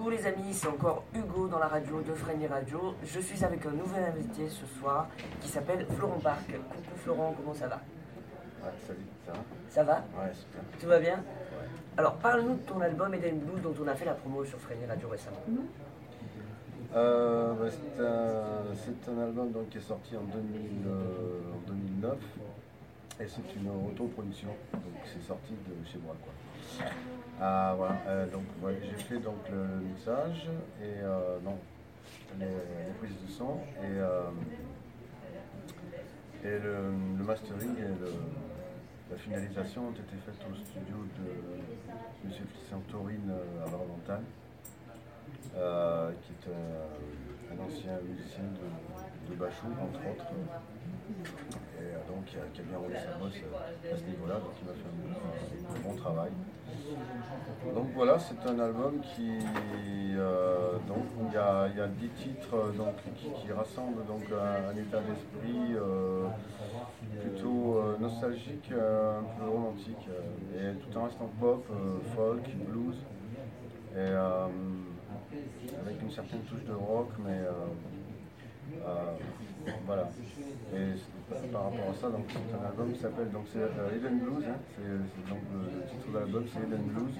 Coucou les amis, c'est encore Hugo dans la radio de Frenny Radio. Je suis avec un nouvel invité ce soir qui s'appelle Florent Park. Coucou Florent, comment ça va? Ouais, salut, ça va? Ça va? Ouais, super. Tout va bien? Alors parle-nous de ton album Eden Blues dont on a fait la promo sur Frenny Radio récemment. Euh, bah, c'est un, c'est un album donc, qui est sorti en, 2000, euh, en 2009 et c'est une autoproduction, donc c'est sorti de chez moi. Quoi. Ah, voilà, euh, donc j'ai fait donc le mixage et euh, non, les, prises de son et, euh, et le, mastering et la finalisation ont été faites au studio de M. Euh, à euh, qui est un, ancien musicien de, Bachou, entre autres. Qui a, bien roulé sa bosse euh, à ce niveau-là, donc il m'a fait un, bon travail. Donc voilà, c'est un album qui euh, donc il y a, y a 10 titres euh, donc, qui, rassemblent donc un, état d'esprit plutôt nostalgique, un peu romantique, et tout en restant pop, folk, blues, et avec une certaine touche de rock, mais voilà. Et par rapport à ça, donc c'est un album qui s'appelle donc c'est euh, Eden Blues, hein, c'est c'est donc le, le titre de l'album c'est Eden Blues,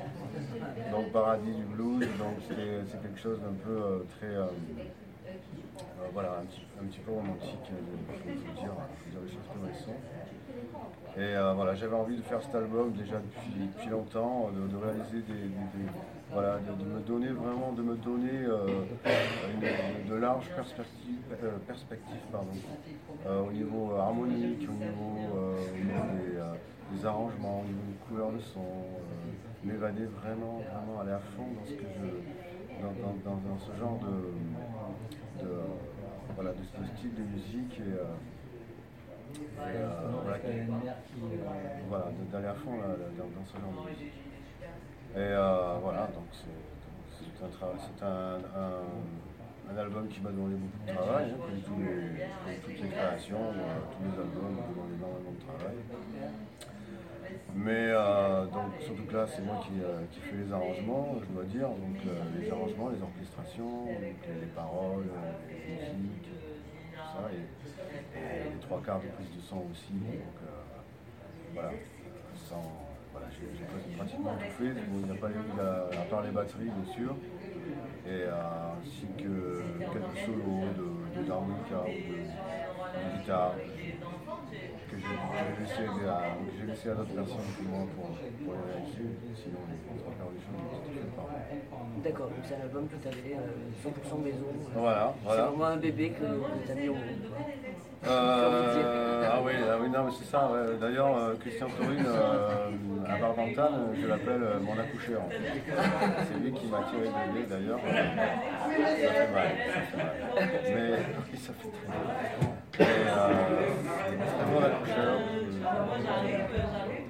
donc paradis du blues, donc c'est quelque chose d'un peu euh, très euh, euh, voilà un petit, un petit peu romantique, il faut, faut dire, faut dire les choses comme elles sont. Et euh, voilà, j'avais envie de faire cet album déjà depuis, depuis longtemps, de, de réaliser des, des- des- voilà, de, de me donner vraiment, de me donner euh, une- de larges perspectives, euh, perspectives pardon, euh, au niveau harmonique, au niveau, euh, au niveau des, euh, des arrangements, au niveau des couleurs de son, euh, m'évader vraiment, vraiment aller à fond dans ce que je, dans, dans- dans- dans ce genre de, de, euh, voilà, de ce style de musique et, euh, voilà, de- d'aller à fond là, là, dans, dans ce genre de musique. Et euh, voilà, donc c'est c'est un, un, un- un album qui m'a donné beaucoup de travail, hein, comme, tous les- comme toutes les créations, euh, tous les albums me demandent énormément de travail. Mais euh, donc, surtout que là, c'est moi qui, euh, qui fais les arrangements, je dois dire, donc euh, les arrangements, les orchestrations, donc, les, les paroles, les musiques, quarts de prise de son aussi. Donc euh, voilà, sans, voilà j'ai pratiquement tout fait. Il n'y a pas eu, à, à part les batteries, bien sûr, et euh, ainsi que quelques solos de, de d'harmonica ou de, de guitare que j'ai laissé, à, laissé d'autres personnes que moi pour, pour les réaliser. Sinon, les trois quarts des choses moi. D'accord, donc c'est un album tout à fait euh, 100% maison. Voilà, C'est vraiment un bébé que, que tu as mis au monde. Euh, ah oui, ah oui, non, mais c'est ça. ouais. D'ailleurs, euh, Christian Taurine, euh, à Barbantal, je l'appelle mon accoucheur. en fait. C'est lui qui m'a tiré le bébé, d'ailleurs. Ça fait mal, ça fait mal. Mais oui, ça fait très mal. Et, c'est mon accoucheur.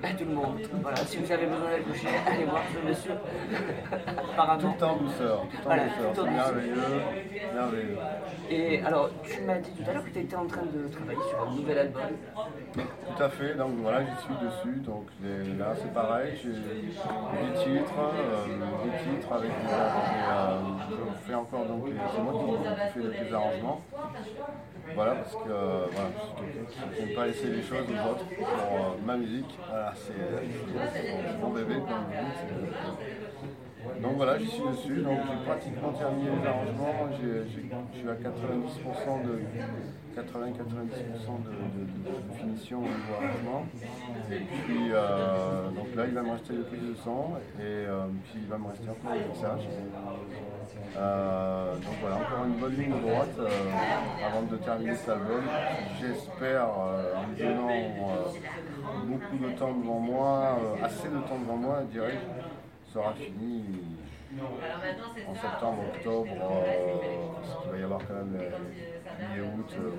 À tout le monde. Voilà, si vous avez besoin d'accoucher, allez voir ce monsieur. Tout Apparemment. temps en douceur, tout en Voilà, douceur. tout en douceur. merveilleux, merveilleux. Et alors, tu m'as dit tout à l'heure que tu étais en train de travailler sur un nouvel album. Tout à fait, donc voilà, j'y suis dessus. Donc les- là, c'est pareil, j'ai des titres, euh, des titres avec des, euh, je fais encore donc les- c'est moi qui, qui fais les arrangements. Voilà, parce que euh, voilà, je n'aime pas laisser les choses aux autres pour euh, ma musique. Voilà, c'est c'est mon bébé Donc voilà, j'y suis dessus, donc j'ai pratiquement terminé les arrangements, je suis à 90% de 80-90% de, finition au niveau arrangement. Et puis euh, donc là il va me rester le prise de son et euh, puis il va me rester encore le mixage. Euh, donc voilà, encore une bonne ligne droite euh, avant de terminer cet album. J'espère, euh, en me donnant euh, beaucoup de temps devant moi, assez de temps devant moi, dirais-je, sera fini en septembre, octobre, euh, parce qu'il va y avoir quand même euh, mi-août, euh,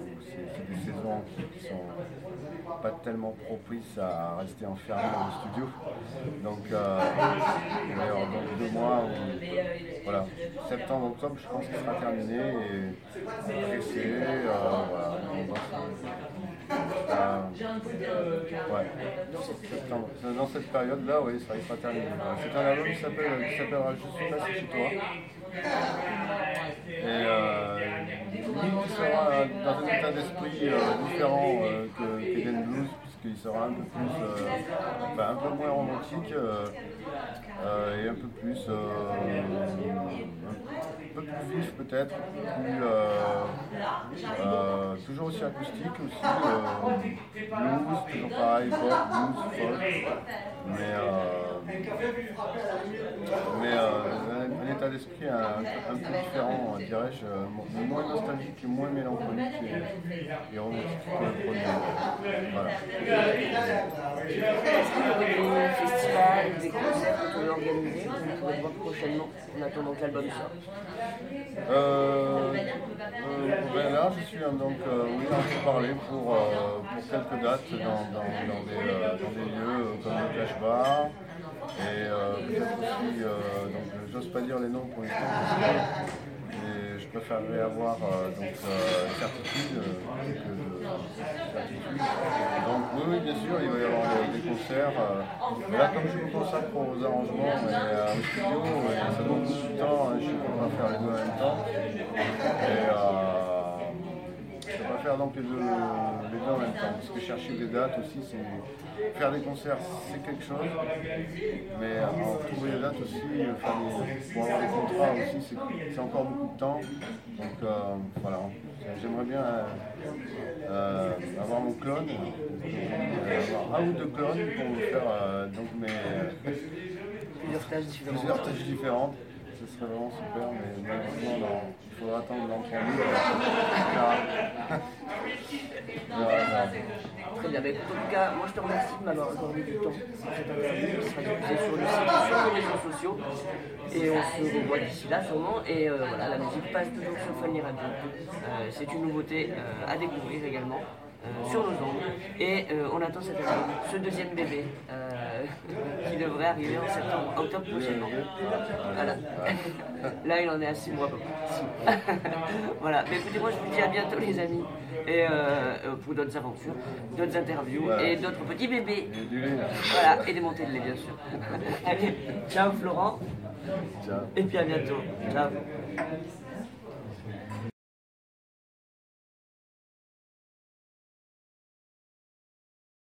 c'est des saisons qui, qui sont pas tellement propices à rester enfermé dans le studio. Donc il va y avoir deux mois où, voilà, septembre, octobre, je pense qu'il sera terminé et pressé, euh, voilà, se- ouais, septembre. Dans cette période-là, oui, ça sera terminé. C'est un album qui s'appellera Je suis passé chez toi. Et euh, il sera dans un état d'esprit euh, différent euh, que Eden Blues, puisqu'il sera un peu plus, euh, un peu moins romantique et un peu plus, un peu plus vif peut-être, toujours aussi acoustique aussi, blues, toujours pareil, pop, blues, folk, mais, d'esprit un, un, peu différent, dirais-je, moins nostalgique et moins mélancolique et, et romantique que le premier. Voilà. Est-ce qu'il y aurait des festivals, des concerts que vous que vous pourrez voir prochainement en attendant que l'album sorte euh, euh, ben Là, je suis donc euh, oui, en train parler pour, euh, pour quelques dates dans, dans, dans, des, euh, dans des lieux comme le Cash Bar. Et euh, peut-être aussi, j'ose pas dire les noms pour l'instant, et je préférerais avoir euh, donc, euh, certitude euh. Donc oui, bien sûr, il va y avoir des, concerts. Là, comme je me consacre aux arrangements et au studio, ça demande beaucoup de temps. Hein, je ne peux pas faire les deux en même temps. Peux pas faire donc les deux, les deux en même temps, parce que chercher des dates aussi, c'est faire des concerts, c'est quelque chose, mais en trouver des dates aussi, faire des, pour avoir des contrats aussi, c'est encore beaucoup de temps. Donc euh, voilà, j'aimerais bien euh, euh, avoir mon clone, avoir un ou deux clones pour faire donc mes plusieurs tâches différentes. Ce serait vraiment super, mais malheureusement, il faudra attendre l'entendu. Très bien, en tout cas, moi je te remercie de m'avoir accordé du temps pour cette interview qui sera diffusée sur le site, sur les réseaux sociaux. Et on se revoit d'ici là sûrement. Et euh, voilà, la musique passe toujours sur Funny Radio. Euh, C'est une nouveauté euh, à découvrir également. Euh, sur nos ondes. Et euh, on attend cette année ce deuxième bébé euh, qui devrait arriver en septembre, octobre prochainement. Voilà. Là, il en est à 6 mois. voilà. Mais écoutez, moi, je vous dis à bientôt, les amis, et pour d'autres aventures, d'autres interviews et d'autres petits bébés. Voilà, et des montées de lait, bien sûr. Allez, ciao, Florent. Ciao. Et puis à bientôt. Ciao.